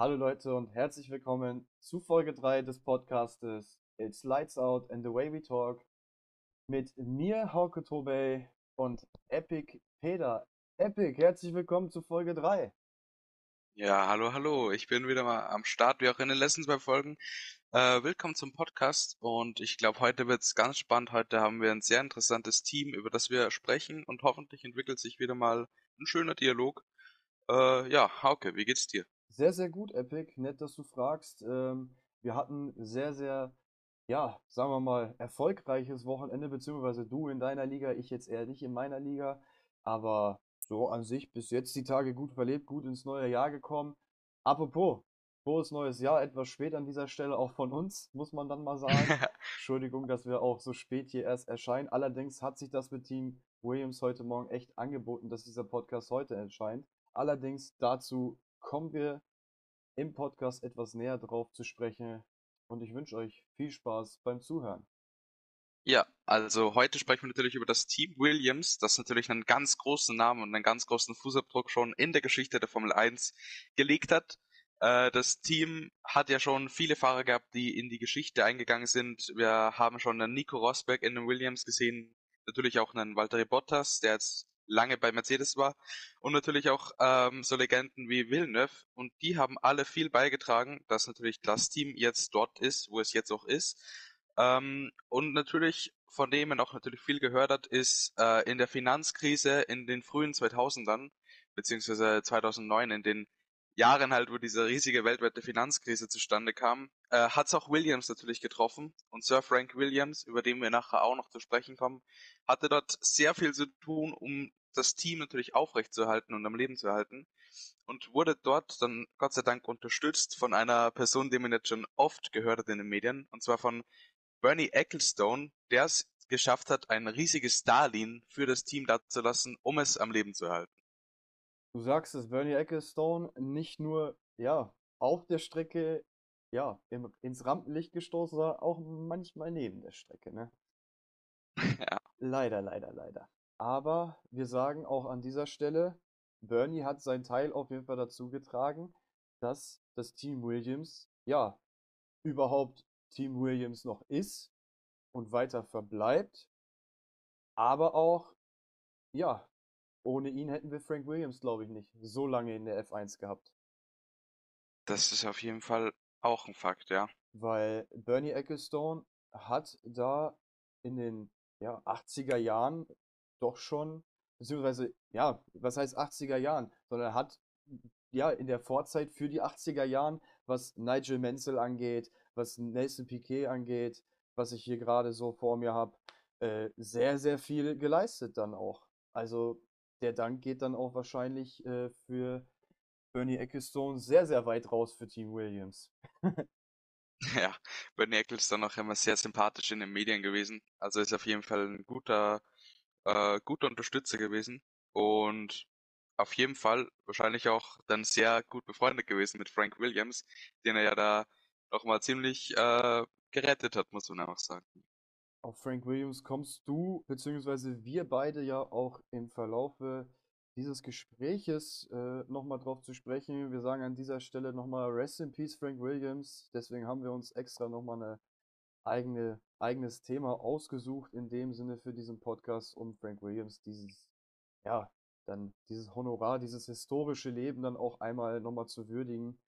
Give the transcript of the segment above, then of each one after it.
Hallo Leute und herzlich willkommen zu Folge 3 des Podcastes It's Lights Out and the Way We Talk mit mir, Hauke Tobey und Epic Peter. Epic, herzlich willkommen zu Folge 3. Ja, hallo, hallo. Ich bin wieder mal am Start, wie auch in den letzten zwei Folgen. Äh, willkommen zum Podcast und ich glaube, heute wird es ganz spannend. Heute haben wir ein sehr interessantes Team, über das wir sprechen und hoffentlich entwickelt sich wieder mal ein schöner Dialog. Äh, ja, Hauke, wie geht's dir? Sehr, sehr gut, Epic. Nett, dass du fragst. Ähm, wir hatten sehr, sehr, ja, sagen wir mal, erfolgreiches Wochenende, beziehungsweise du in deiner Liga, ich jetzt eher nicht in meiner Liga. Aber so an sich bis jetzt die Tage gut verlebt, gut ins neue Jahr gekommen. Apropos, frohes neues Jahr, etwas spät an dieser Stelle auch von uns, muss man dann mal sagen. Entschuldigung, dass wir auch so spät hier erst erscheinen. Allerdings hat sich das mit Team Williams heute Morgen echt angeboten, dass dieser Podcast heute erscheint. Allerdings dazu kommen wir im Podcast etwas näher drauf zu sprechen und ich wünsche euch viel Spaß beim Zuhören. Ja, also heute sprechen wir natürlich über das Team Williams, das natürlich einen ganz großen Namen und einen ganz großen Fußabdruck schon in der Geschichte der Formel 1 gelegt hat. Äh, das Team hat ja schon viele Fahrer gehabt, die in die Geschichte eingegangen sind. Wir haben schon einen Nico Rosberg in den Williams gesehen, natürlich auch einen Valtteri Bottas, der jetzt lange bei Mercedes war und natürlich auch ähm, so Legenden wie Villeneuve und die haben alle viel beigetragen, dass natürlich das Team jetzt dort ist, wo es jetzt auch ist. Ähm, und natürlich von dem man auch natürlich viel gehört hat, ist äh, in der Finanzkrise in den frühen 2000ern beziehungsweise 2009 in den Jahren halt, wo diese riesige weltweite Finanzkrise zustande kam, äh, hat es auch Williams natürlich getroffen. Und Sir Frank Williams, über den wir nachher auch noch zu sprechen kommen, hatte dort sehr viel zu tun, um das Team natürlich aufrechtzuerhalten und am Leben zu erhalten und wurde dort dann Gott sei Dank unterstützt von einer Person, die man jetzt schon oft gehört hat in den Medien, und zwar von Bernie Ecclestone, der es geschafft hat, ein riesiges Darlehen für das Team dazulassen, um es am Leben zu erhalten. Du sagst es, Bernie Ecclestone nicht nur, ja, auf der Strecke, ja, im, ins Rampenlicht gestoßen, sondern auch manchmal neben der Strecke, ne? Ja. Leider, leider, leider. Aber wir sagen auch an dieser Stelle, Bernie hat seinen Teil auf jeden Fall dazu getragen, dass das Team Williams, ja, überhaupt Team Williams noch ist und weiter verbleibt. Aber auch, ja, ohne ihn hätten wir Frank Williams, glaube ich, nicht so lange in der F1 gehabt. Das ist auf jeden Fall auch ein Fakt, ja. Weil Bernie Ecclestone hat da in den ja, 80er Jahren doch schon, beziehungsweise, ja, was heißt 80er Jahren, sondern er hat ja in der Vorzeit für die 80er Jahren, was Nigel Menzel angeht, was Nelson Piquet angeht, was ich hier gerade so vor mir habe, äh, sehr, sehr viel geleistet dann auch. Also der Dank geht dann auch wahrscheinlich äh, für Bernie Ecclestone sehr, sehr weit raus für Team Williams. ja, Bernie Ecclestone auch immer sehr sympathisch in den Medien gewesen. Also ist auf jeden Fall ein guter äh, guter Unterstützer gewesen und auf jeden Fall wahrscheinlich auch dann sehr gut befreundet gewesen mit Frank Williams, den er ja da nochmal ziemlich äh, gerettet hat, muss man auch sagen. Auf Frank Williams kommst du, beziehungsweise wir beide ja auch im Verlaufe dieses Gespräches äh, nochmal drauf zu sprechen. Wir sagen an dieser Stelle nochmal Rest in Peace Frank Williams. Deswegen haben wir uns extra nochmal eine eigene, eigenes Thema ausgesucht, in dem Sinne für diesen Podcast, um Frank Williams dieses, ja, dann dieses Honorar, dieses historische Leben dann auch einmal nochmal zu würdigen,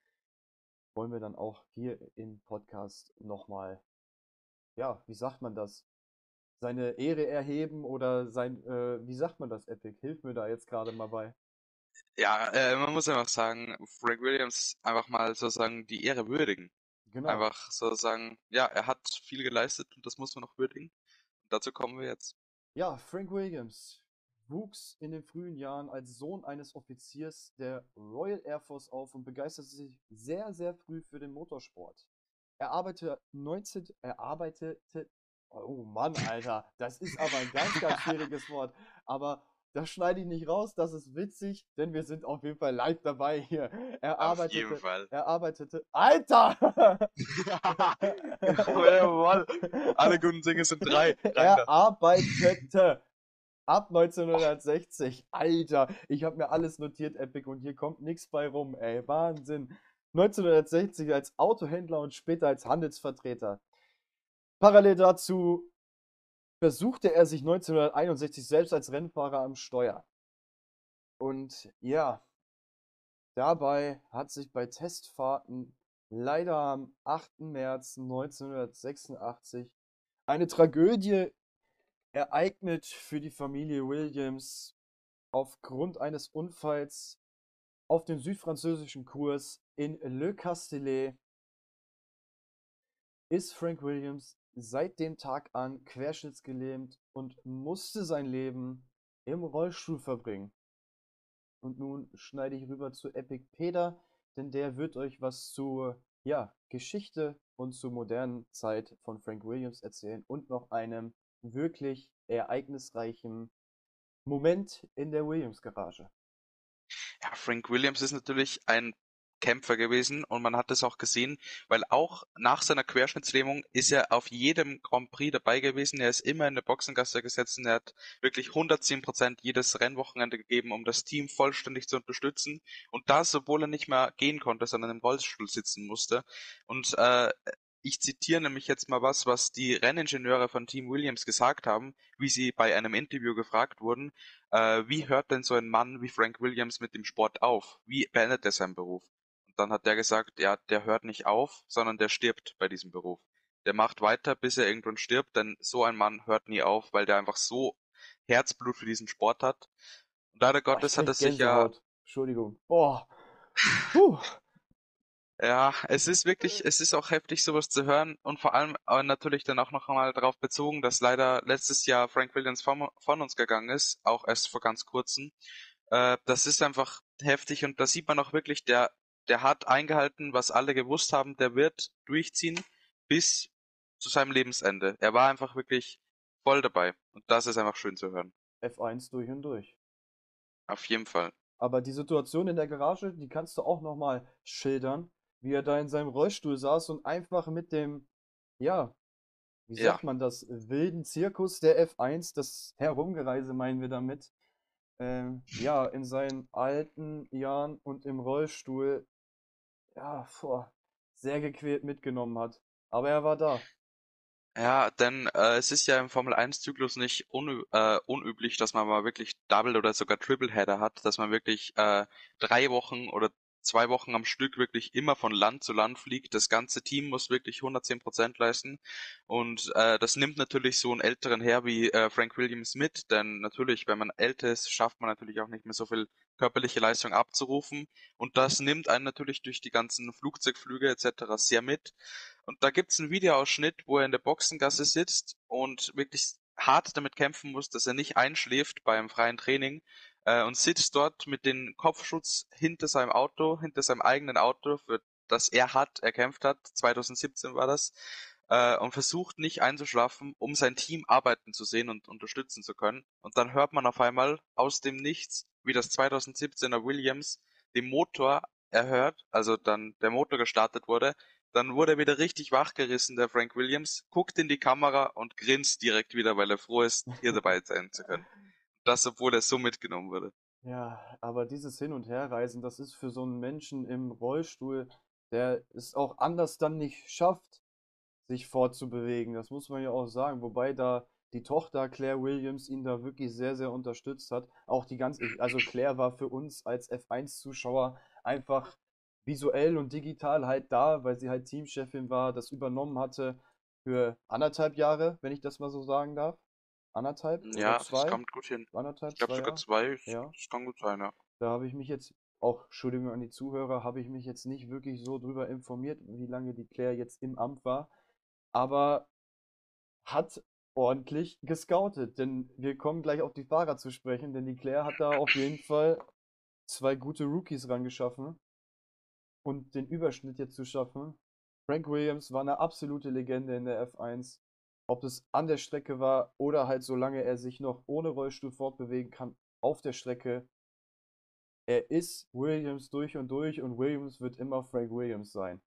wollen wir dann auch hier im Podcast nochmal, ja, wie sagt man das? Seine Ehre erheben oder sein, äh, wie sagt man das, Epic? Hilf mir da jetzt gerade mal bei. Ja, äh, man muss einfach sagen, Frank Williams einfach mal sozusagen die Ehre würdigen. Genau. Einfach so sagen, ja, er hat viel geleistet und das muss man noch würdigen. Und dazu kommen wir jetzt. Ja, Frank Williams wuchs in den frühen Jahren als Sohn eines Offiziers der Royal Air Force auf und begeisterte sich sehr, sehr früh für den Motorsport. Er arbeitete 19, er arbeitete, oh Mann, Alter, das ist aber ein ganz, ganz schwieriges Wort. Aber das schneide ich nicht raus, das ist witzig, denn wir sind auf jeden Fall live dabei hier. Er auf arbeitete, jeden Fall. Er arbeitete. Alter! Jawohl. Alle guten Dinge sind drei. Er arbeitete ab 1960. Alter, ich habe mir alles notiert, Epic, und hier kommt nichts bei rum, ey. Wahnsinn. 1960 als Autohändler und später als Handelsvertreter. Parallel dazu versuchte er sich 1961 selbst als Rennfahrer am Steuer. Und ja, dabei hat sich bei Testfahrten leider am 8. März 1986 eine Tragödie ereignet für die Familie Williams aufgrund eines Unfalls auf dem südfranzösischen Kurs in Le Castellet ist Frank Williams seit dem Tag an querschnittsgelähmt und musste sein Leben im Rollstuhl verbringen. Und nun schneide ich rüber zu Epic Peter, denn der wird euch was zur ja, Geschichte und zur modernen Zeit von Frank Williams erzählen und noch einem wirklich ereignisreichen Moment in der Williams Garage. Ja, Frank Williams ist natürlich ein Kämpfer gewesen und man hat es auch gesehen, weil auch nach seiner Querschnittslähmung ist er auf jedem Grand Prix dabei gewesen. Er ist immer in der Boxengasse gesetzt und er hat wirklich 110 Prozent jedes Rennwochenende gegeben, um das Team vollständig zu unterstützen. Und das, obwohl er nicht mehr gehen konnte, sondern im Rollstuhl sitzen musste. Und äh, ich zitiere nämlich jetzt mal was, was die Renningenieure von Team Williams gesagt haben, wie sie bei einem Interview gefragt wurden, äh, wie hört denn so ein Mann wie Frank Williams mit dem Sport auf? Wie beendet er seinen Beruf? Und dann hat der gesagt, ja, der hört nicht auf, sondern der stirbt bei diesem Beruf. Der macht weiter, bis er irgendwann stirbt, denn so ein Mann hört nie auf, weil der einfach so Herzblut für diesen Sport hat. Und leider Gottes hat er sich ja. Entschuldigung. Boah. Puh. Ja, es ist wirklich, es ist auch heftig, sowas zu hören und vor allem aber natürlich dann auch noch einmal darauf bezogen, dass leider letztes Jahr Frank Williams von, von uns gegangen ist, auch erst vor ganz kurzem. Äh, das ist einfach heftig und da sieht man auch wirklich, der, der hat eingehalten, was alle gewusst haben, der wird durchziehen bis zu seinem Lebensende. Er war einfach wirklich voll dabei und das ist einfach schön zu hören. F1 durch und durch. Auf jeden Fall. Aber die Situation in der Garage, die kannst du auch nochmal schildern wie er da in seinem Rollstuhl saß und einfach mit dem, ja, wie ja. sagt man das, wilden Zirkus der F1, das Herumgereise meinen wir damit, ähm, ja, in seinen alten Jahren und im Rollstuhl, ja, vor, sehr gequält mitgenommen hat. Aber er war da. Ja, denn äh, es ist ja im Formel 1 Zyklus nicht unü äh, unüblich, dass man mal wirklich Double oder sogar Triple Header hat, dass man wirklich äh, drei Wochen oder zwei Wochen am Stück wirklich immer von Land zu Land fliegt. Das ganze Team muss wirklich 110 Prozent leisten. Und äh, das nimmt natürlich so einen älteren Herr wie äh, Frank Williams mit, denn natürlich, wenn man älter ist, schafft man natürlich auch nicht mehr so viel körperliche Leistung abzurufen. Und das nimmt einen natürlich durch die ganzen Flugzeugflüge etc. sehr mit. Und da gibt's einen Videoausschnitt, wo er in der Boxengasse sitzt und wirklich hart damit kämpfen muss, dass er nicht einschläft beim freien Training äh, und sitzt dort mit dem Kopfschutz hinter seinem Auto, hinter seinem eigenen Auto, für das er hat, erkämpft hat, 2017 war das, äh, und versucht nicht einzuschlafen, um sein Team arbeiten zu sehen und unterstützen zu können. Und dann hört man auf einmal aus dem Nichts, wie das 2017er Williams den Motor erhört, also dann der Motor gestartet wurde, dann wurde er wieder richtig wachgerissen, der Frank Williams, guckt in die Kamera und grinst direkt wieder, weil er froh ist, hier dabei sein zu können. Das, obwohl er so mitgenommen wurde. Ja, aber dieses Hin- und Herreisen, das ist für so einen Menschen im Rollstuhl, der es auch anders dann nicht schafft, sich fortzubewegen. Das muss man ja auch sagen. Wobei da die Tochter Claire Williams ihn da wirklich sehr, sehr unterstützt hat. Auch die ganze, also Claire war für uns als F1-Zuschauer einfach visuell und digital halt da, weil sie halt Teamchefin war, das übernommen hatte für anderthalb Jahre, wenn ich das mal so sagen darf. Anderthalb? Ja, zwei? das kommt gut hin. Anderthalb, ich glaube sogar zwei. Ja. Das kann gut sein, ja. Da habe ich mich jetzt, auch Entschuldigung an die Zuhörer, habe ich mich jetzt nicht wirklich so drüber informiert, wie lange die Claire jetzt im Amt war. Aber hat ordentlich gescoutet, denn wir kommen gleich auf die Fahrer zu sprechen, denn die Claire hat da auf jeden Fall zwei gute Rookies rangeschaffen und den Überschnitt jetzt zu schaffen. Frank Williams war eine absolute Legende in der F1 ob es an der Strecke war oder halt solange er sich noch ohne Rollstuhl fortbewegen kann auf der Strecke. Er ist Williams durch und durch und Williams wird immer Frank Williams sein.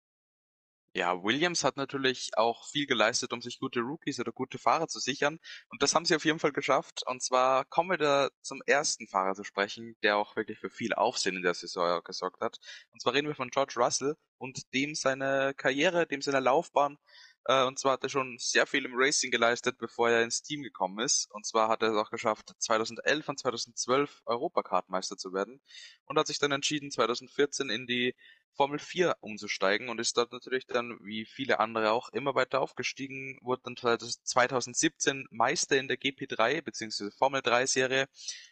Ja, Williams hat natürlich auch viel geleistet, um sich gute Rookies oder gute Fahrer zu sichern. Und das haben sie auf jeden Fall geschafft. Und zwar kommen wir da zum ersten Fahrer zu sprechen, der auch wirklich für viel Aufsehen in der Saison gesorgt hat. Und zwar reden wir von George Russell und dem seine Karriere, dem seine Laufbahn. Äh, und zwar hat er schon sehr viel im Racing geleistet, bevor er ins Team gekommen ist. Und zwar hat er es auch geschafft, 2011 und 2012 Europakartmeister zu werden. Und hat sich dann entschieden, 2014 in die Formel 4 umzusteigen und ist dort natürlich dann, wie viele andere auch, immer weiter aufgestiegen, wurde dann 2017 Meister in der GP3 bzw. Formel 3 Serie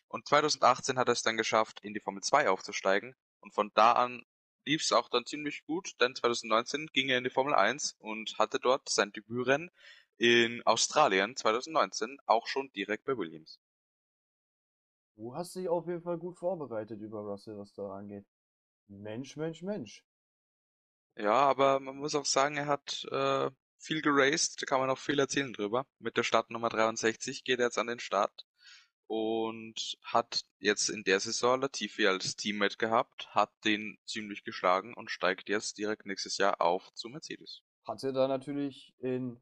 und 2018 hat er es dann geschafft, in die Formel 2 aufzusteigen und von da an lief es auch dann ziemlich gut, denn 2019 ging er in die Formel 1 und hatte dort sein Debütrennen in Australien 2019 auch schon direkt bei Williams. Du hast dich auf jeden Fall gut vorbereitet über Russell, was da angeht. Mensch, Mensch, Mensch. Ja, aber man muss auch sagen, er hat äh, viel geraced, da kann man auch viel erzählen drüber. Mit der Startnummer 63 geht er jetzt an den Start und hat jetzt in der Saison Latifi als Teammate gehabt, hat den ziemlich geschlagen und steigt jetzt direkt nächstes Jahr auf zu Mercedes. Hatte da natürlich in,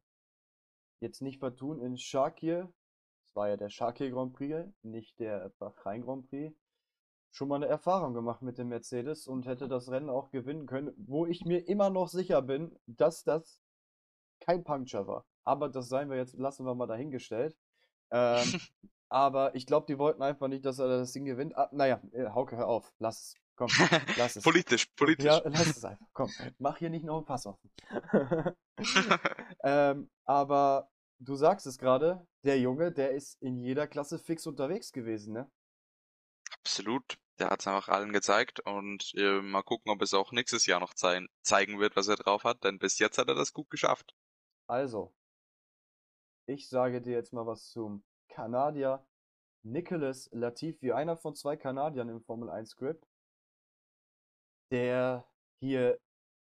jetzt nicht vertun, in Shakir, das war ja der Shakir Grand Prix, nicht der Bahrain Grand Prix, schon mal eine Erfahrung gemacht mit dem Mercedes und hätte das Rennen auch gewinnen können, wo ich mir immer noch sicher bin, dass das kein Puncture war. Aber das seien wir jetzt, lassen wir mal dahingestellt. Ähm, aber ich glaube, die wollten einfach nicht, dass er das Ding gewinnt. Ah, naja, äh, Hauke, hör auf, lass es. Komm, lass es. politisch, politisch. Ja, lass es einfach. Komm, mach hier nicht noch ein Pass offen. ähm, aber du sagst es gerade, der Junge, der ist in jeder Klasse fix unterwegs gewesen, ne? Absolut. Der hat es einfach allen gezeigt und äh, mal gucken, ob es auch nächstes Jahr noch zei zeigen wird, was er drauf hat, denn bis jetzt hat er das gut geschafft. Also, ich sage dir jetzt mal was zum Kanadier Nicholas Latifi, einer von zwei Kanadiern im Formel 1 Script, der hier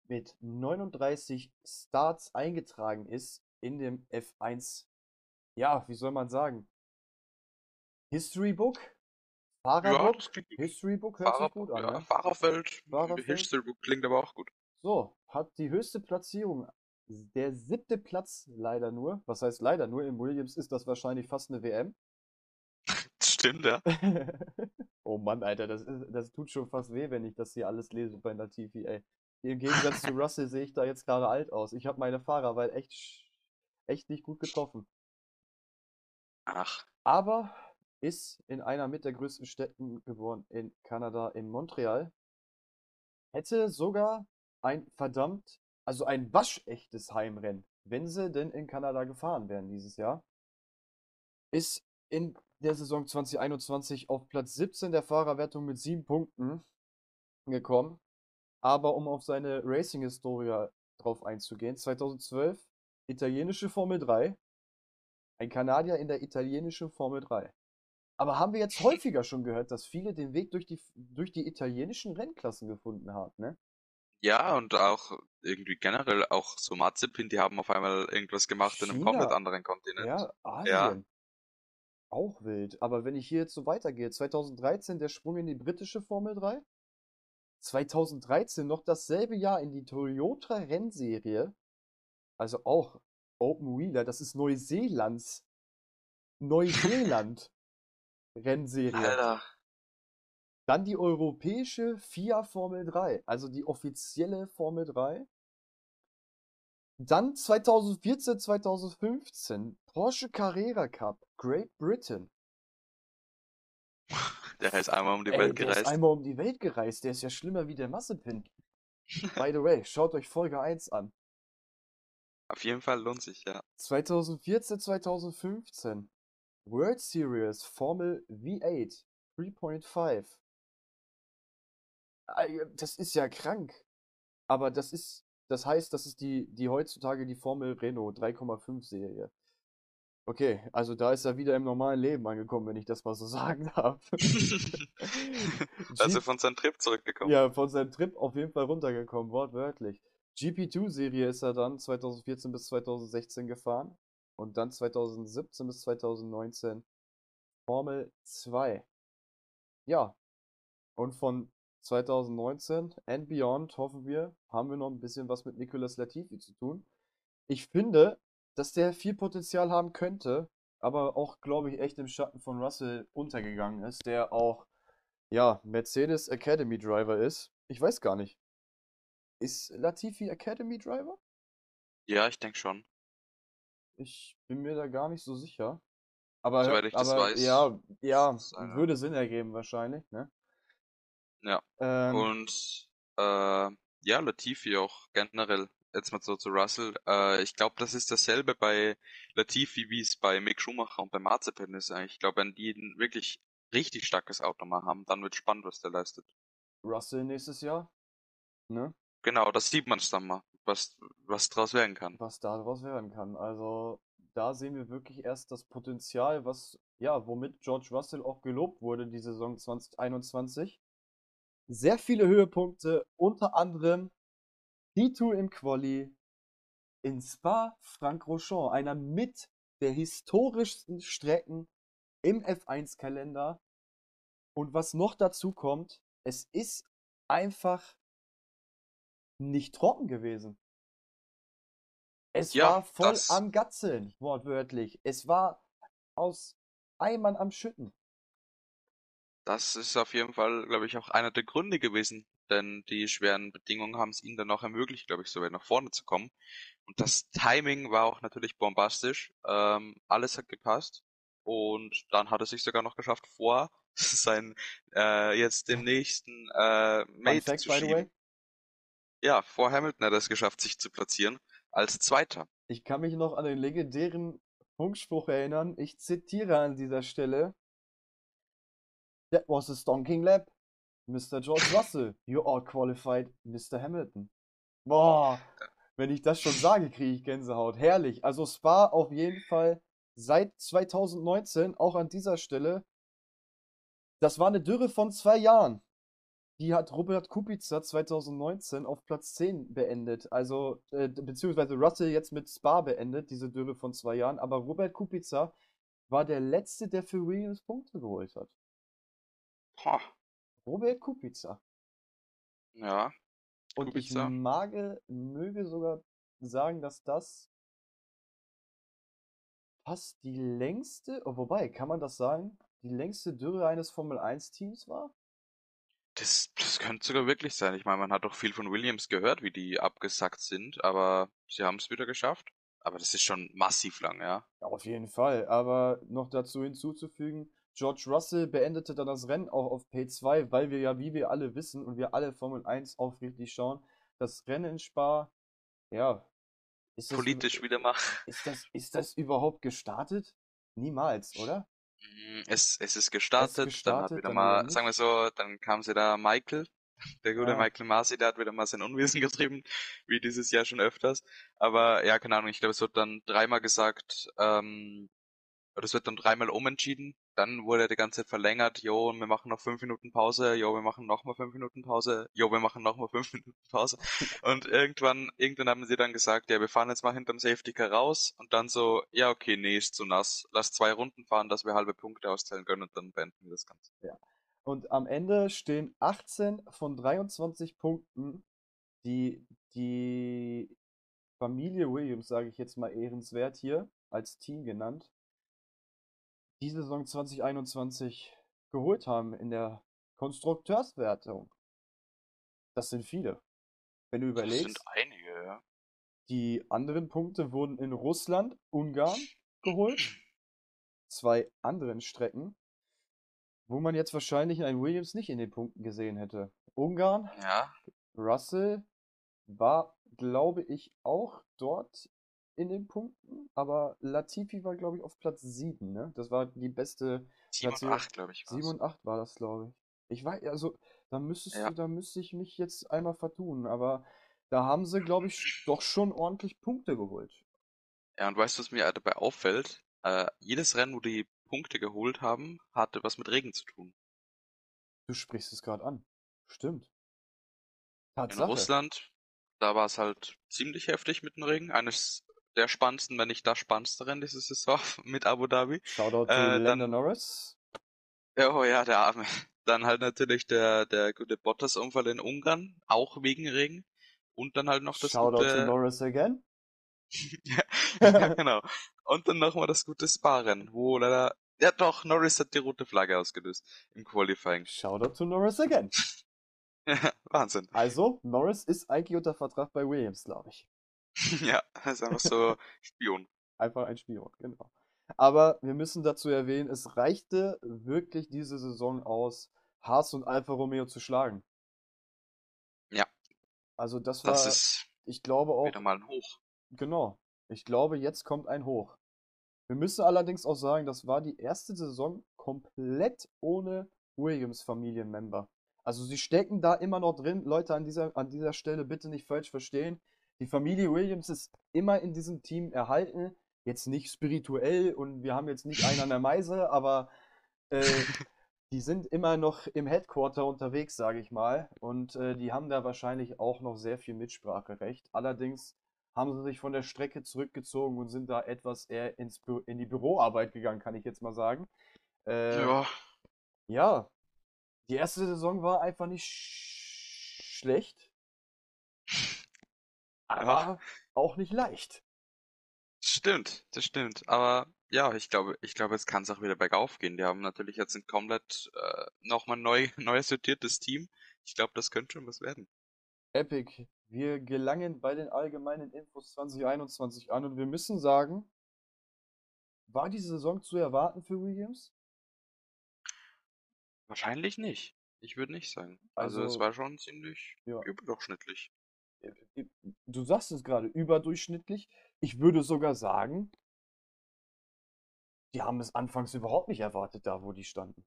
mit 39 Starts eingetragen ist in dem F1. Ja, wie soll man sagen? History Book Fahrerbook? Ja, klingt Historybook hört Fahrer, sich gut an, ja, ne? Fahrerfeld, Fahrerfeld. Historybook klingt aber auch gut. So, hat die höchste Platzierung. Der siebte Platz leider nur. Was heißt leider nur? Im Williams ist das wahrscheinlich fast eine WM. Stimmt, ja. oh Mann, Alter, das, ist, das tut schon fast weh, wenn ich das hier alles lese bei Latifi, ey. Im Gegensatz zu Russell sehe ich da jetzt gerade alt aus. Ich habe meine Fahrerwahl echt, echt nicht gut getroffen. Ach, aber ist in einer mit der größten Städten geboren in Kanada, in Montreal. Hätte sogar ein verdammt, also ein waschechtes Heimrennen, wenn sie denn in Kanada gefahren wären dieses Jahr. Ist in der Saison 2021 auf Platz 17 der Fahrerwertung mit 7 Punkten gekommen. Aber um auf seine Racing-Historie drauf einzugehen, 2012 italienische Formel 3, ein Kanadier in der italienischen Formel 3. Aber haben wir jetzt häufiger schon gehört, dass viele den Weg durch die, durch die italienischen Rennklassen gefunden haben, ne? Ja, und auch irgendwie generell auch so Mazepin, die haben auf einmal irgendwas gemacht in einem China. komplett anderen Kontinent. Ja, Asien. Ja. Auch wild. Aber wenn ich hier jetzt so weitergehe, 2013 der Sprung in die britische Formel 3, 2013 noch dasselbe Jahr in die Toyota Rennserie, also auch Open Wheeler, das ist Neuseelands Neuseeland Rennserie. Alter, Dann die europäische FIA Formel 3, also die offizielle Formel 3. Dann 2014, 2015 Porsche Carrera Cup, Great Britain. der ist einmal um die Ey, Welt der ist gereist. einmal um die Welt gereist, der ist ja schlimmer wie der Massepin. By the way, schaut euch Folge 1 an. Auf jeden Fall lohnt sich, ja. 2014, 2015 World Series Formel V8 3.5. Ei, Das ist ja krank. Aber das ist, das heißt, das ist die, die heutzutage die Formel Renault 3,5 Serie. Okay, also da ist er wieder im normalen Leben angekommen, wenn ich das mal so sagen darf. also von seinem Trip zurückgekommen. ja, von seinem Trip auf jeden Fall runtergekommen, wortwörtlich. GP2-Serie ist er dann 2014 bis 2016 gefahren und dann 2017 bis 2019 Formel 2. Ja, und von 2019 and beyond, hoffen wir, haben wir noch ein bisschen was mit Nicolas Latifi zu tun. Ich finde, dass der viel Potenzial haben könnte, aber auch, glaube ich, echt im Schatten von Russell untergegangen ist, der auch, ja, Mercedes Academy Driver ist. Ich weiß gar nicht. Ist Latifi Academy Driver? Ja, ich denke schon. Ich bin mir da gar nicht so sicher. Aber, Soweit ich das aber weiß, ja, ja, würde Sinn ergeben wahrscheinlich, ne? Ja. Ähm, Und äh, ja, Latifi auch generell. Jetzt mal so zu Russell. Äh, ich glaube, das ist dasselbe bei Latifi, wie es bei Mick Schumacher und bei Mazepin ist eigentlich. Ich glaube, wenn die ein wirklich richtig starkes Auto mal haben, dann wird spannend, was der leistet. Russell nächstes Jahr, ne? Genau, das sieht man dann mal, was, was draus werden kann. Was daraus werden kann. Also da sehen wir wirklich erst das Potenzial, was, ja, womit George Russell auch gelobt wurde, die Saison 2021. Sehr viele Höhepunkte, unter anderem P2 im Quali in Spa-Francorchamps, einer mit der historischsten Strecken im F1-Kalender. Und was noch dazu kommt, es ist einfach nicht trocken gewesen. Es Ja, war voll das- am Gatzeln, wortwörtlich. Es war aus Eimern am Schütten. Das ist auf jeden Fall, glaube ich, auch einer der Gründe gewesen, denn die schweren Bedingungen haben es ihnen dann auch ermöglicht, glaube ich, so weit nach vorne zu kommen. Und das Timing war auch natürlich bombastisch. Ähm, alles hat gepasst. Und dann hat er sich sogar noch geschafft, vor sein äh, jetzt dem nächsten äh, Mate Fact, zu schieben. Ja, vor Hamilton hat er es geschafft, sich zu platzieren als Zweiter. ich kann mich noch an den legendären Funkspruch erinnern. Ich zitiere an dieser Stelle. That was a stonking lap. Mr. George Russell, you are qualified, Mr. Hamilton. Boah, wenn ich das schon sage, kriege ich Gänsehaut. Herrlich. Also Spa auf jeden Fall seit 2019, auch an dieser Stelle. Das war eine Dürre von zwei Jahren. Die hat Robert Kubica 2019 auf Platz 10 beendet. Also, äh, beziehungsweise Russell jetzt mit Spa beendet, diese Dürre von zwei Jahren. Aber Robert Kubica war der Letzte, der für Williams Punkte geholt hat. Robert Kubica. ja, Und ich Kubica. mage, möge sogar sagen, dass das fast die längste, oh, wobei, kann man das sagen, die längste Dürre eines Formel-1-Teams war? Das, das könnte sogar wirklich sein. Ich meine, man hat doch viel von Williams gehört, wie die abgesackt sind, aber sie haben es wieder geschafft. Aber das ist schon massiv lang, ja. Ja, auf jeden Fall. Aber noch dazu hinzuzufügen, George Russell beendete dann das Rennen auch auf P2, weil wir ja, wie wir alle wissen und wir alle Formel 1 aufrichtig schauen, das Rennen in Spa, ja, ist das, Politisch wieder mal. ist das, ist das überhaupt gestartet? Niemals, oder? Mm, Es, es ist gestartet, dann hat gestartet, wieder dann mal, sagen wir so, dann kam sie da Michael, der gute Ja. Michael Masi, der hat wieder mal sein Unwesen getrieben, wie dieses Jahr schon öfters. Aber ja, keine Ahnung, ich glaube, es wird dann dreimal gesagt, ähm, oder es wird dann dreimal umentschieden. Dann wurde die ganze Zeit verlängert, jo, wir machen noch fünf Minuten Pause, jo, wir machen noch mal fünf Minuten Pause, jo, wir machen noch mal fünf Minuten Pause. Und irgendwann, irgendwann haben sie dann gesagt, ja, wir fahren jetzt mal hinterm Safety Car raus. Und dann so, ja, okay, nee, ist zu nass. Lass zwei Runden fahren, dass wir halbe Punkte auszählen können. Und dann beenden wir das Ganze. Und am Ende stehen 18 von 23 Punkten, die die Familie Williams, sage ich jetzt mal ehrenswert hier, als Team genannt, die Saison 2021 geholt haben in der Konstrukteurswertung. Das sind viele. Wenn du Das sind überlegst, einige, ja. die anderen Punkte wurden in Russland, Ungarn geholt, zwei anderen Strecken, wo man jetzt wahrscheinlich einen Williams nicht in den Punkten gesehen hätte. Ungarn, Ja, Russell war, glaube ich, auch dort in den Punkten, aber Latifi war, glaube ich, auf Platz 7, ne? Das war die beste, 7 und Platzierung. 8, glaube ich. war's. 7 und 8 war das, glaube ich. Ich weiß, also, da müsstest Ja. du, da müsste ich mich jetzt einmal vertun, aber da haben sie, glaube ich, doch schon ordentlich Punkte geholt. Ja, und weißt du, was mir dabei auffällt? Äh, jedes Rennen, wo die Punkte geholt haben, hatte was mit Regen zu tun. Du sprichst es gerade an. Stimmt. In Tatsache. Russland, da war es halt ziemlich heftig mit dem Regen. Eines der spannendsten, wenn nicht das spannendste Rennen diese Saison mit Abu Dhabi. Shoutout to Äh, Lando dann- Norris. Oh ja, der Arme. Dann halt natürlich der, der gute Bottas-Unfall in Ungarn, auch wegen Regen. Und dann halt noch das Shoutout gute... to Norris again. ja, ja, genau. Und dann nochmal das gute Spa-Rennen, wo leider... Ja doch, Norris hat die rote Flagge ausgelöst im Qualifying. Shoutout to Norris again. Wahnsinn. Also, Norris ist eigentlich unter Vertrag bei Williams, glaube ich. ja, er ist einfach so Spion. Einfach ein Spion, genau. Aber wir müssen dazu erwähnen, es reichte wirklich diese Saison aus, Haas und Alfa Romeo zu schlagen. Ja. Also das war, Das ist ich glaube auch, wieder mal ein Hoch. genau. Ich glaube, jetzt kommt ein Hoch. Wir müssen allerdings auch sagen, das war die erste Saison komplett ohne Williams Familienmember. Also sie stecken da immer noch drin. Leute, an dieser, an dieser Stelle bitte nicht falsch verstehen. Die Familie Williams ist immer in diesem Team erhalten. Jetzt nicht spirituell und wir haben jetzt nicht einen an der Meise, aber äh, die sind immer noch im Headquarter unterwegs, sage ich mal. Und äh, die haben da wahrscheinlich auch noch sehr viel Mitspracherecht. Allerdings haben sie sich von der Strecke zurückgezogen und sind da etwas eher ins Bü in die Büroarbeit gegangen, kann ich jetzt mal sagen. Äh, Ja, ja, die erste Saison war einfach nicht sch schlecht, aber auch nicht leicht. stimmt, das stimmt. Aber ja, ich glaube, ich glaube, jetzt kann es auch wieder bergauf gehen. Die haben natürlich jetzt ein komplett äh, nochmal neu, neu sortiertes Team. Ich glaube, das könnte schon was werden. Epic, wir gelangen bei den allgemeinen Infos 2021 an und wir müssen sagen, war die Saison zu erwarten für Williams? Wahrscheinlich nicht. Ich würde nicht sagen. Also, es Also, war schon ziemlich ja. überdurchschnittlich. Du sagst es gerade, überdurchschnittlich. Ich würde sogar sagen, die haben es anfangs überhaupt nicht erwartet, da wo die standen.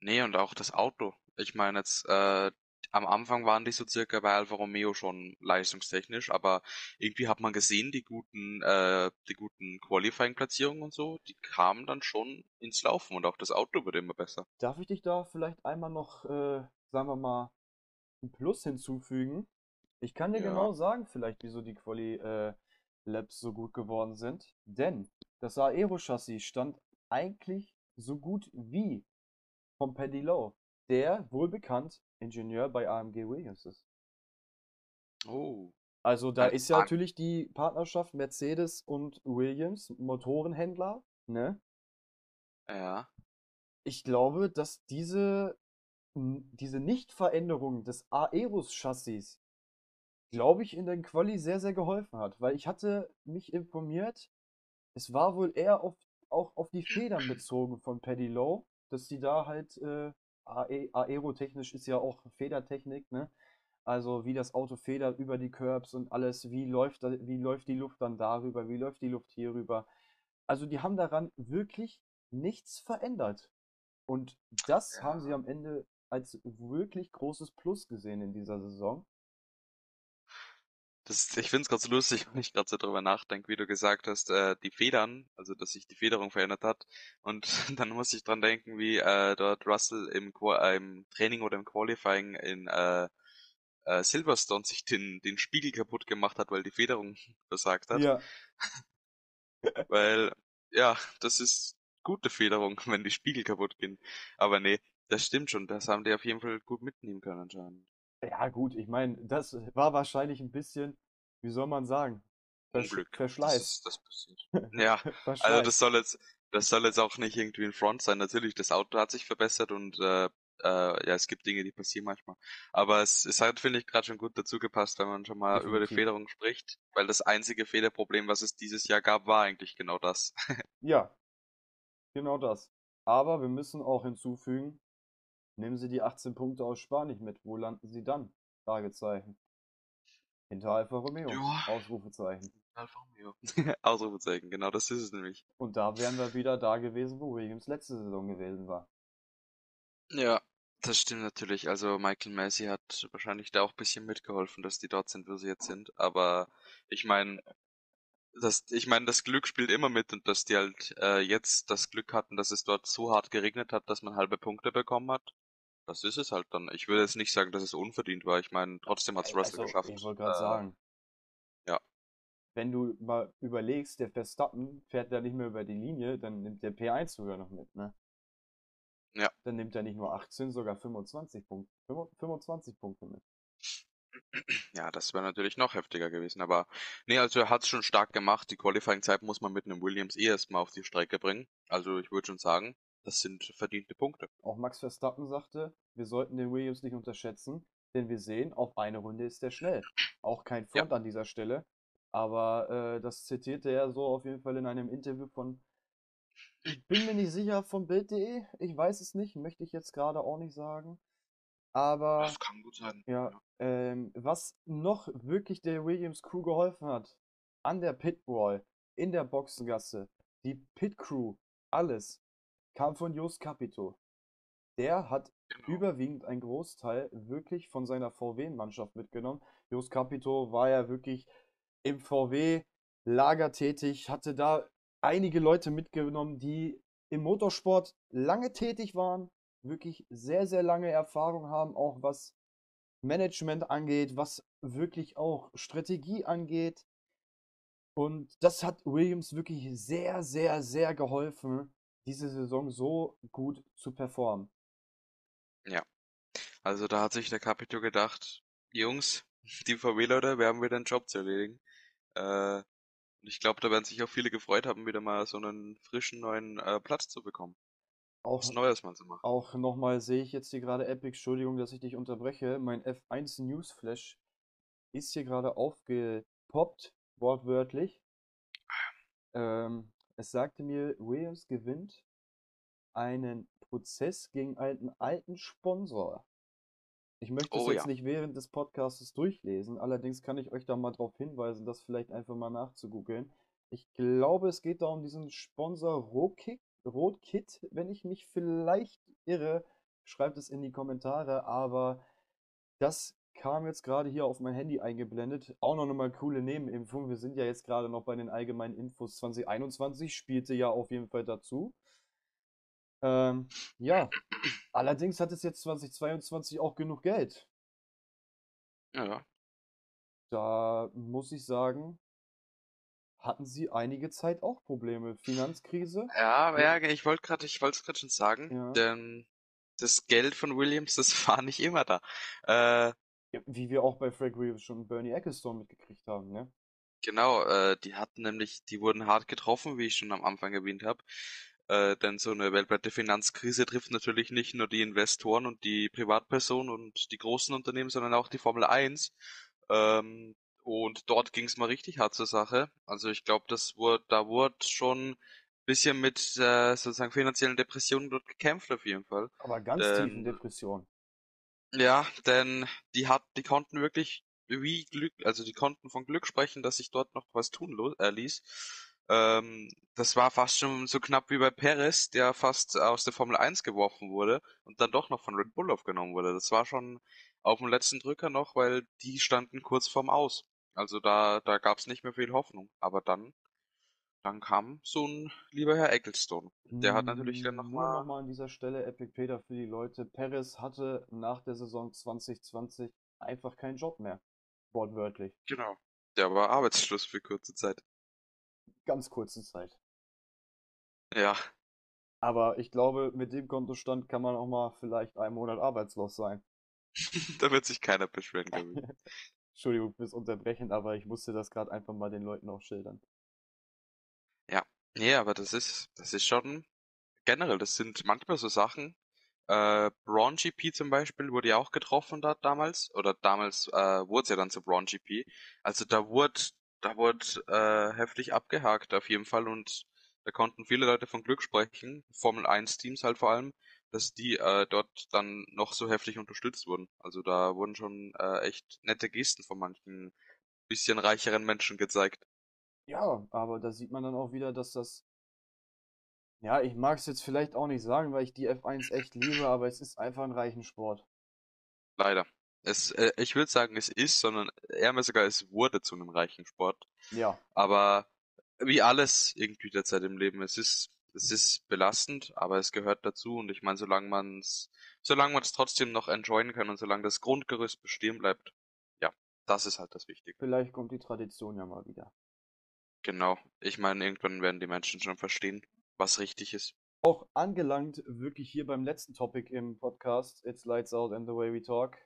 Nee, und auch das Auto. Ich meine jetzt, äh, am Anfang waren die so circa bei Alfa Romeo schon leistungstechnisch, aber irgendwie hat man gesehen, die guten, äh, die guten Qualifying-Platzierungen und so, die kamen dann schon ins Laufen und auch das Auto wurde immer besser. Darf ich dich da vielleicht einmal noch, äh, sagen wir mal, ein Plus hinzufügen? Ich kann dir Ja. genau sagen, vielleicht, wieso die Quali-Labs so gut geworden sind. Denn das Aero-Chassis stand eigentlich so gut wie vom Paddy Lowe, der wohlbekannt Ingenieur bei AMG Williams ist. Oh. Also da Ein ist ja natürlich die Partnerschaft Mercedes und Williams, Motorenhändler, ne? Ja. Ich glaube, dass diese, diese Nichtveränderung des Aeros-Chassis, glaube ich, in der Quali sehr, sehr geholfen hat. Weil ich hatte mich informiert, es war wohl eher auf, auch auf die Federn bezogen von Paddy Lowe, dass die da halt, äh, AE aerotechnisch ist ja auch Federtechnik, ne? Also wie das Auto federt über die Curbs und alles, wie läuft, da, wie läuft die Luft dann darüber, wie läuft die Luft hier rüber. Also die haben daran wirklich nichts verändert. Und das haben sie Ja. am Ende als wirklich großes Plus gesehen in dieser Saison. Das, ich finde es gerade so lustig, wenn ich gerade so drüber nachdenke, wie du gesagt hast, äh, die Federn, also dass sich die Federung verändert hat. Und dann muss ich dran denken, wie äh, dort Russell im, äh, im Training oder im Qualifying in äh, äh, Silverstone sich den, den Spiegel kaputt gemacht hat, weil die Federung versagt hat. Ja, Weil, ja, das ist gute Federung, wenn die Spiegel kaputt gehen. Aber nee, das stimmt schon, das haben die auf jeden Fall gut mitnehmen können anscheinend. Ja gut, ich meine, das war wahrscheinlich ein bisschen, wie soll man sagen, Versch Unglück. Das Verschleiß. ist, das. Ja, Also das soll jetzt, das soll jetzt auch nicht irgendwie ein Front sein. Natürlich, das Auto hat sich verbessert und äh, äh, ja, es gibt Dinge, die passieren manchmal. Aber es, es hat, finde ich, gerade schon gut dazu gepasst, wenn man schon mal über die Definitiv. Federung spricht, weil das einzige Federproblem, was es dieses Jahr gab, war eigentlich genau das. Ja, genau das. Aber wir müssen auch hinzufügen, nehmen Sie die 18 Punkte aus Spanien mit. Wo landen Sie dann? Fragezeichen. Hinter Alfa Romeo. Ja. Ausrufezeichen. Alfa Romeo. Ausrufezeichen, genau das ist es nämlich. Und da wären wir wieder da gewesen, wo Williams letzte Saison gewesen war. Ja, das stimmt natürlich. Also Michael Massey hat wahrscheinlich da auch ein bisschen mitgeholfen, dass die dort sind, wo sie jetzt sind. Aber ich meine, das, ich meine, das Glück spielt immer mit und dass die halt äh, jetzt das Glück hatten, dass es dort so hart geregnet hat, dass man halbe Punkte bekommen hat. Das ist es halt dann. Ich würde jetzt nicht sagen, dass es unverdient war. Ich meine, trotzdem hat's Russell Also, geschafft. ich wollte gerade Äh, sagen. ja. Wenn du mal überlegst, der Verstappen fährt ja nicht mehr über die Linie, dann nimmt der P1 sogar noch mit, ne? Ja. dann nimmt er nicht nur 18, sogar 25 Punkte, 25 Punkte mit. Ja, das wäre natürlich noch heftiger gewesen. Aber nee, also er hat es schon stark gemacht. Die Qualifying-Zeit muss man mit einem Williams eh erstmal auf die Strecke bringen. Also ich würde schon sagen, das sind verdiente Punkte. Auch Max Verstappen sagte, wir sollten den Williams nicht unterschätzen, denn wir sehen, auf eine Runde ist er schnell. Auch kein Front an dieser Stelle. Aber äh, das zitierte er so auf jeden Fall in einem Interview von, ich bin mir nicht sicher, von Bild.de. Ich weiß es nicht, möchte ich jetzt gerade auch nicht sagen. Aber Das kann gut sein. ja, ähm, was noch wirklich der Williams Crew geholfen hat, an der Pitwall, in der Boxengasse, die Pit Crew, alles, kam von Jos Capito. Der hat Genau. überwiegend einen Großteil wirklich von seiner VW-Mannschaft mitgenommen. Jos Capito war ja wirklich im VW-Lager tätig, hatte da einige Leute mitgenommen, die im Motorsport lange tätig waren, wirklich sehr, sehr lange Erfahrung haben, auch was Management angeht, was wirklich auch Strategie angeht. Und das hat Williams wirklich sehr, sehr, sehr geholfen, diese Saison so gut zu performen. Also da hat sich der Capito gedacht, Jungs, die VW-Leute, wir haben wieder einen Job zu erledigen. Äh, und ich glaube, da werden sich auch viele gefreut haben, wieder mal so einen frischen neuen äh, Platz zu bekommen. Auch, Was Neues mal zu machen. auch nochmal sehe ich jetzt hier gerade Epic, Entschuldigung, dass ich dich unterbreche. Mein F1 Newsflash ist hier gerade aufgepoppt, wortwörtlich. Ähm, es sagte mir, Williams gewinnt einen Prozess gegen einen alten Sponsor. Ich möchte es Oh jetzt ja. nicht während des Podcasts durchlesen, allerdings kann ich euch da mal darauf hinweisen, das vielleicht einfach mal nachzugoogeln. Ich glaube, es geht da um diesen Sponsor Rotkit, Rotkit, wenn ich mich vielleicht irre. Schreibt es in die Kommentare, aber das kam jetzt gerade hier auf mein Handy eingeblendet. Auch noch eine coole Nebenimpfung. Wir sind ja jetzt gerade noch bei den allgemeinen Infos 2021, spielte ja auf jeden Fall dazu. Ähm, ja, allerdings hat es jetzt 2022 auch genug Geld. Ja, Da muss ich sagen, hatten sie einige Zeit auch Probleme. Finanzkrise. ja, ja, ich wollte gerade, ich wollte es gerade schon sagen, Ja. denn das Geld von Williams, das war nicht immer da. Äh, Ja, Wie wir auch bei Frank Williams schon Bernie Ecclestone mitgekriegt haben, ne? Genau, äh, die hatten nämlich, die wurden hart getroffen, wie ich schon am Anfang erwähnt habe. Äh, denn so eine weltweite Finanzkrise trifft natürlich nicht nur die Investoren und die Privatpersonen und die großen Unternehmen, sondern auch die Formel 1. Ähm, und dort ging es mal richtig hart zur Sache. Also ich glaube, das wurde, da wurde schon ein bisschen mit äh, sozusagen finanziellen Depressionen dort gekämpft auf jeden Fall. Aber ganz Ähm, tiefen Depression. Ja, denn die hat, die konnten wirklich wie Glück, also die konnten von Glück sprechen, dass sich dort noch was tun äh, ließ. Ähm, das war fast schon so knapp wie bei Perez, der fast aus der Formel 1 geworfen wurde und dann doch noch von Red Bull aufgenommen wurde. Das war schon auf dem letzten Drücker noch, weil die standen kurz vorm Aus. Also da, da gab's nicht mehr viel Hoffnung. Aber dann, dann kam so ein lieber Herr Ecclestone. Der hat natürlich dann noch Nur mal- nochmal an dieser Stelle Epic Peter für die Leute. Perez hatte nach der Saison 2020 einfach keinen Job mehr. Wortwörtlich. Genau. Der war arbeitslos für kurze Zeit. Ganz kurze Zeit. Ja, Aber ich glaube, mit dem Kontostand kann man auch mal vielleicht einen Monat arbeitslos sein. da wird sich keiner beschweren, glaube ich. Entschuldigung fürs Unterbrechen, aber ich musste das gerade einfach mal den Leuten auch schildern. Nee, aber das ist, das ist schon generell, das sind manchmal so Sachen. Äh, Braun GP zum Beispiel wurde ja auch getroffen da damals, oder damals äh, wurde es ja dann zu Braun GP. Also da wurde, da wurde äh, heftig abgehakt auf jeden Fall und da konnten viele Leute von Glück sprechen, Formel 1 Teams halt vor allem, dass die äh, dort dann noch so heftig unterstützt wurden. Also da wurden schon äh, echt nette Gesten von manchen bisschen reicheren Menschen gezeigt. Ja, aber da sieht man dann auch wieder, dass das. Ja, ich mag es jetzt vielleicht auch nicht sagen, weil ich die F1 echt liebe, aber es ist einfach ein reichen Sport. Leider. Es, äh, ich würde sagen, es ist, sondern eher mal sogar, es wurde zu einem reichen Sport. Ja, Aber wie alles irgendwie derzeit im Leben, es ist, es ist belastend, aber es gehört dazu. Und ich meine, solange man es, solange man es trotzdem noch enjoyen kann und solange das Grundgerüst bestehen bleibt, ja, das ist halt das Wichtige. vielleicht kommt die Tradition ja mal wieder. Genau. Ich meine, irgendwann werden die Menschen schon verstehen, was richtig ist. auch angelangt, wirklich hier beim letzten Topic im Podcast. It's Lights Out and the Way We Talk.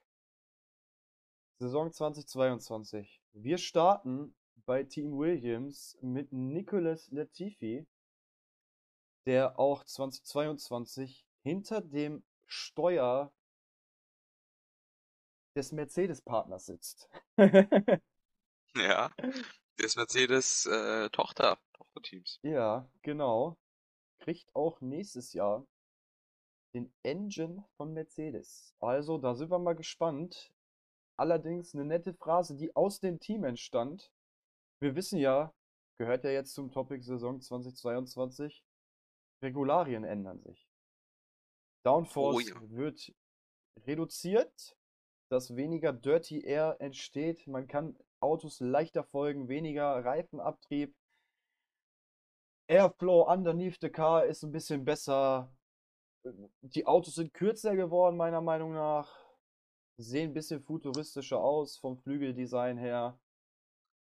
Saison 2022. Wir starten bei Team Williams mit Nicolas Latifi, der auch 2022 hinter dem Steuer des Mercedes-Partners sitzt. ja, des Mercedes-Tochter, äh, Tochterteams. Ja, genau. Kriegt auch nächstes Jahr den Engine von Mercedes. Also, da sind wir mal gespannt. Allerdings eine nette Phrase, die aus dem Team entstand. Wir wissen ja, gehört ja jetzt zum Topic Saison 2022, Regularien ändern sich. Downforce oh, ja. wird reduziert, dass weniger Dirty Air entsteht. Man kann Autos leichter folgen, weniger Reifenabtrieb. Airflow underneath the car ist ein bisschen besser. Die Autos sind kürzer geworden, meiner Meinung nach. Sehen ein bisschen futuristischer aus vom Flügeldesign her.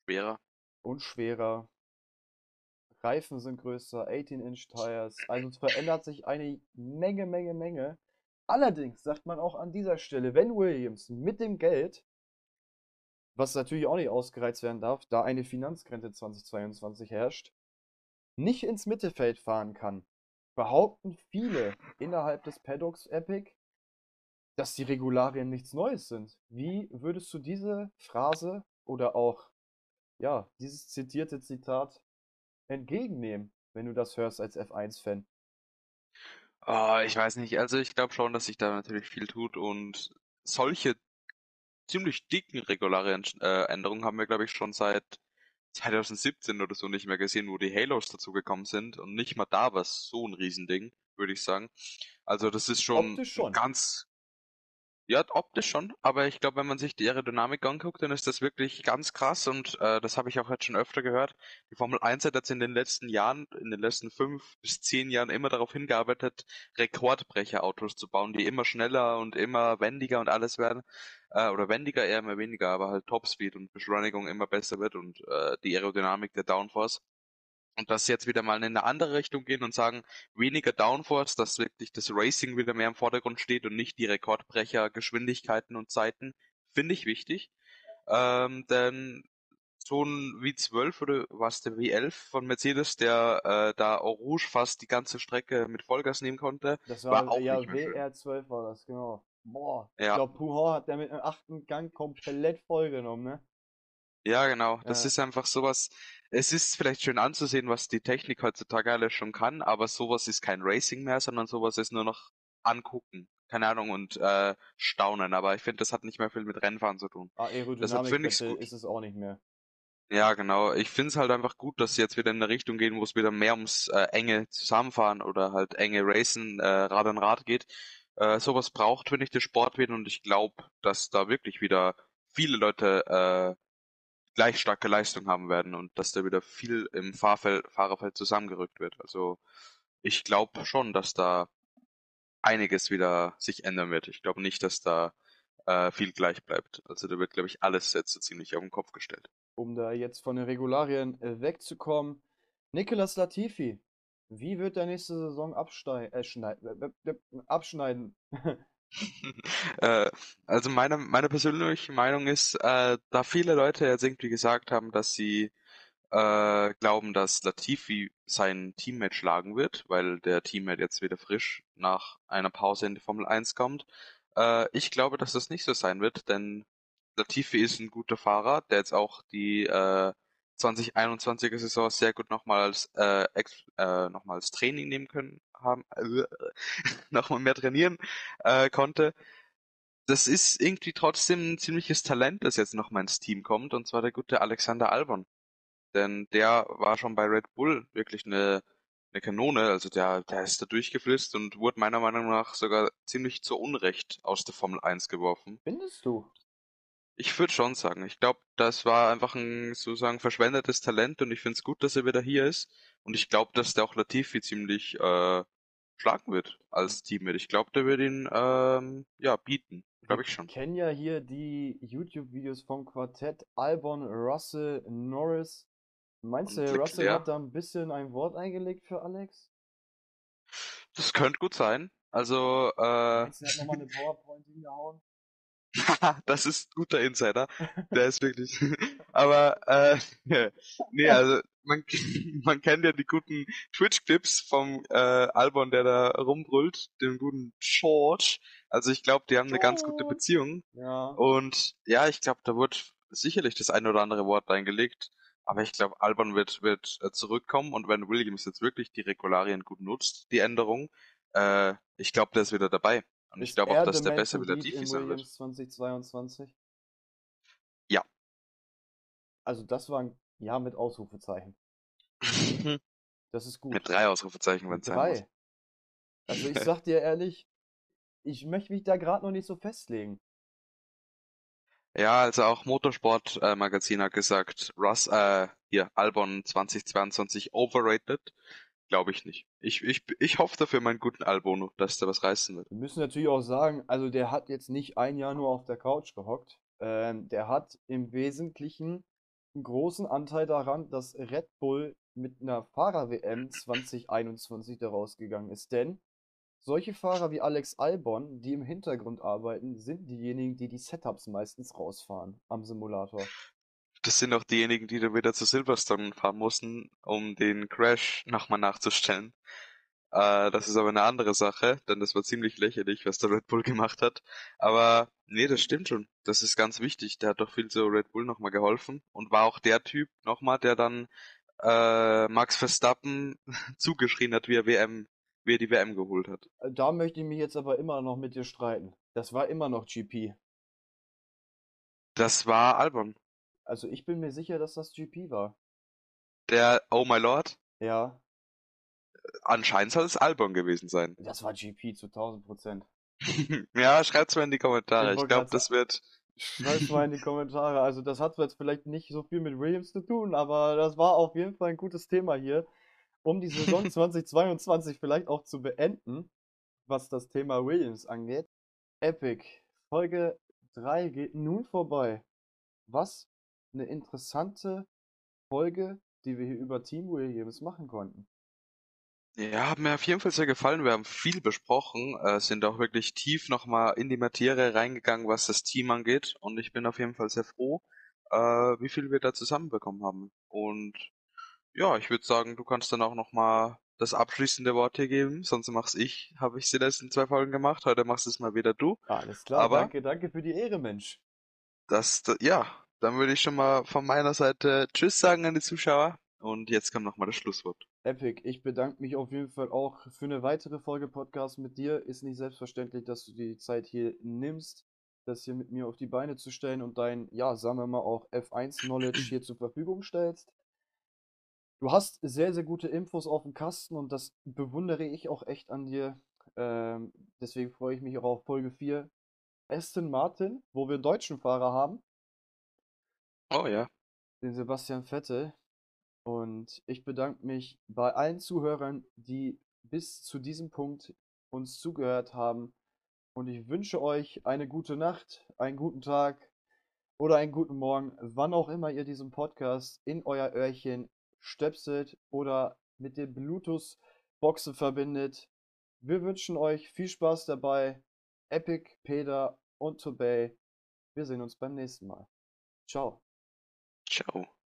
Schwerer. Und schwerer. Reifen sind größer, 18-Inch Tires. Also es verändert sich eine Menge, Menge, Menge. Allerdings sagt man auch an dieser Stelle, wenn Williams mit dem Geld, was natürlich auch nicht ausgereizt werden darf, da eine Finanzgrenze 2022 herrscht, nicht ins Mittelfeld fahren kann, behaupten viele innerhalb des Paddocks Epic, dass die Regularien nichts Neues sind. Wie würdest du diese Phrase oder auch ja, dieses zitierte Zitat entgegennehmen, wenn du das hörst als F1-Fan? Oh, ich weiß nicht. Also ich glaube schon, dass sich da natürlich viel tut und solche ziemlich dicken regulären äh, Änderungen haben wir, glaube ich, schon seit 2017 oder so nicht mehr gesehen, wo die Halos dazugekommen sind und nicht mal da war es so ein Riesending, würde ich sagen. Also das ist schon, schon. ganz, ja, optisch schon, aber ich glaube, wenn man sich die Aerodynamik anguckt, dann ist das wirklich ganz krass und äh, das habe ich auch jetzt schon öfter gehört. Die Formel 1 hat jetzt in den letzten Jahren, in den letzten fünf bis zehn Jahren immer darauf hingearbeitet, Rekordbrecherautos zu bauen, die immer schneller und immer wendiger und alles werden. Äh, oder wendiger eher immer weniger, aber halt Topspeed und Beschleunigung immer besser wird und äh, die Aerodynamik der Downforce und das jetzt wieder mal in eine andere Richtung gehen und sagen, weniger Downforce, dass wirklich das Racing wieder mehr im Vordergrund steht und nicht die Rekordbrecher, Geschwindigkeiten und Zeiten, finde ich wichtig. Ähm, denn so ein V12 oder was der W11 von Mercedes, der äh, da Rouge fast die ganze Strecke mit Vollgas nehmen konnte, das war, war auch ja, nicht WR12 war das, genau. Boah, ja. ich glaube, Puhon hat der mit einem achten Gang komplett vollgenommen, ne? Ja, genau. Das ja. ist einfach sowas. Es ist vielleicht schön anzusehen, was die Technik heutzutage alles schon kann, aber sowas ist kein Racing mehr, sondern sowas ist nur noch angucken. Keine Ahnung und äh, staunen. Aber ich finde, das hat nicht mehr viel mit Rennfahren zu tun. Ah, Deshalb finde ich ist es auch nicht mehr. Ja, genau. Ich finde es halt einfach gut, dass sie jetzt wieder in eine Richtung gehen, wo es wieder mehr ums äh, enge Zusammenfahren oder halt enge Racen, äh, Rad an Rad geht. Äh, sowas braucht, finde ich, der Sport wieder und ich glaube, dass da wirklich wieder viele Leute äh, gleich starke Leistung haben werden und dass da wieder viel im Fahrfeld, Fahrerfeld zusammengerückt wird. Also ich glaube schon, dass da einiges wieder sich ändern wird. Ich glaube nicht, dass da äh, viel gleich bleibt. Also da wird, glaube ich, alles jetzt so ziemlich auf den Kopf gestellt. Um da jetzt von den Regularien äh, wegzukommen, Nicolas Latifi, wie wird der nächste Saison abstei äh, äh, abschneiden? äh, also meine, meine persönliche Meinung ist, äh, da viele Leute jetzt irgendwie gesagt haben, dass sie äh, glauben, dass Latifi sein Teammate schlagen wird, weil der Teammate jetzt wieder frisch nach einer Pause in die Formel 1 kommt. Äh, ich glaube, dass das nicht so sein wird, denn Latifi ist ein guter Fahrer, der jetzt auch die äh, 2021er Saison sehr gut nochmal als, äh, äh, nochmal als Training nehmen können haben, äh, nochmal mehr trainieren äh, konnte. Das ist irgendwie trotzdem ein ziemliches Talent, das jetzt nochmal ins Team kommt, und zwar der gute Alexander Albon. Denn der war schon bei Red Bull wirklich eine, eine Kanone, also der, der ist da durchgeflitzt und wurde meiner Meinung nach sogar ziemlich zu Unrecht aus der Formel 1 geworfen. Findest du? Ich würde schon sagen. Ich glaube, das war einfach ein sozusagen verschwendetes Talent und ich finde es gut, dass er wieder hier ist. Und ich glaube, dass der auch Latifi ziemlich äh, schlagen wird als Teammate. Ich glaube, der wird ihn ähm, ja bieten. Glaube ich schon. Ich kenne ja hier die YouTube-Videos vom Quartett Albon, Russell, Norris. Meinst du, Russell ja. hat da ein bisschen ein Wort eingelegt für Alex? Das könnte gut sein. Also, äh. Meinst du, er hat nochmal eine PowerPoint hingehauen? das ist ein guter Insider. Der ist wirklich. Aber äh, nee, also man, man kennt ja die guten Twitch-Clips vom äh, Albon, der da rumbrüllt, dem guten George. Also ich glaube, die haben eine ganz gute Beziehung. Ja. Und ja, ich glaube, da wird sicherlich das eine oder andere Wort reingelegt. Aber ich glaube, Albon wird, wird äh, zurückkommen und wenn Williams jetzt wirklich die Regularien gut nutzt, die Änderung, äh, ich glaube, der ist wieder dabei. Und ich glaube auch, dass der besser wieder tief sein wird. 2022? Ja. Also das war ein Jahr mit Ausrufezeichen. das ist gut. Mit drei Ausrufezeichen, wenn es sein muss. Also ich sag dir ehrlich, ich möchte mich da gerade noch nicht so festlegen. Ja, also auch Motorsport-Magazin äh, hat gesagt, Russ, äh, hier, Albon 2022 overrated. Glaube ich nicht. Ich, ich, ich hoffe dafür meinen guten Albono, dass der was reißen wird. Wir müssen natürlich auch sagen, also der hat jetzt nicht ein Jahr nur auf der Couch gehockt. Ähm, der hat im Wesentlichen einen großen Anteil daran, dass Red Bull mit einer Fahrer-WM 2021 daraus gegangen ist. Denn solche Fahrer wie Alex Albon, die im Hintergrund arbeiten, sind diejenigen, die die Setups meistens rausfahren am Simulator. Das sind auch diejenigen, die dann wieder zu Silverstone fahren mussten, um den Crash nochmal nachzustellen. Äh, das ist aber eine andere Sache, denn das war ziemlich lächerlich, was der Red Bull gemacht hat. Aber nee, das stimmt schon. Das ist ganz wichtig. Der hat doch viel zu Red Bull nochmal geholfen und war auch der Typ nochmal, der dann äh, Max Verstappen zugeschrien hat, wie er WM, wie er die WM geholt hat. Da möchte ich mich jetzt aber immer noch mit dir streiten. Das war immer noch GP. Das war Albon. Also ich bin mir sicher, dass das GP war. Der Oh My Lord? Ja. Anscheinend soll es Albon gewesen sein. Das war GP zu 1000 Prozent. ja, schreibt's mal in die Kommentare. Ich, ich glaube, das wird. Schreib's mal in die Kommentare. Also das hat jetzt vielleicht nicht so viel mit Williams zu tun, aber das war auf jeden Fall ein gutes Thema hier, um die Saison 2022 vielleicht auch zu beenden, was das Thema Williams angeht. Epic. Folge 3 geht nun vorbei. Was eine interessante Folge, die wir hier über Team Williams machen konnten. Ja, hat mir auf jeden Fall sehr gefallen. Wir haben viel besprochen, äh, sind auch wirklich tief nochmal in die Materie reingegangen, was das Team angeht. Und ich bin auf jeden Fall sehr froh, äh, wie viel wir da zusammenbekommen haben. Und ja, ich würde sagen, du kannst dann auch nochmal das abschließende Wort hier geben, sonst mach's ich. Habe ich sie letzten zwei Folgen gemacht, heute machst es mal wieder du. Alles klar, Aber danke, danke für die Ehre, Mensch. Das, ja, dann würde ich schon mal von meiner Seite Tschüss sagen an die Zuschauer. Und jetzt kommt nochmal das Schlusswort. Epic, ich bedanke mich auf jeden Fall auch für eine weitere Folge Podcast mit dir. Ist nicht selbstverständlich, dass du die Zeit hier nimmst, das hier mit mir auf die Beine zu stellen und dein, ja, sagen wir mal auch F1-Knowledge hier zur Verfügung stellst. Du hast sehr, sehr gute Infos auf dem Kasten und das bewundere ich auch echt an dir. Ähm, deswegen freue ich mich auch auf Folge 4. Aston Martin, wo wir einen deutschen Fahrer haben. Oh ja. Den Sebastian Vettel. Und ich bedanke mich bei allen Zuhörern, die bis zu diesem Punkt uns zugehört haben. Und ich wünsche euch eine gute Nacht, einen guten Tag oder einen guten Morgen, wann auch immer ihr diesen Podcast in euer Öhrchen stöpselt oder mit den Bluetooth-Boxen verbindet. Wir wünschen euch viel Spaß dabei. Epic, Peter und Tobey. Wir sehen uns beim nächsten Mal. Ciao. Ciao.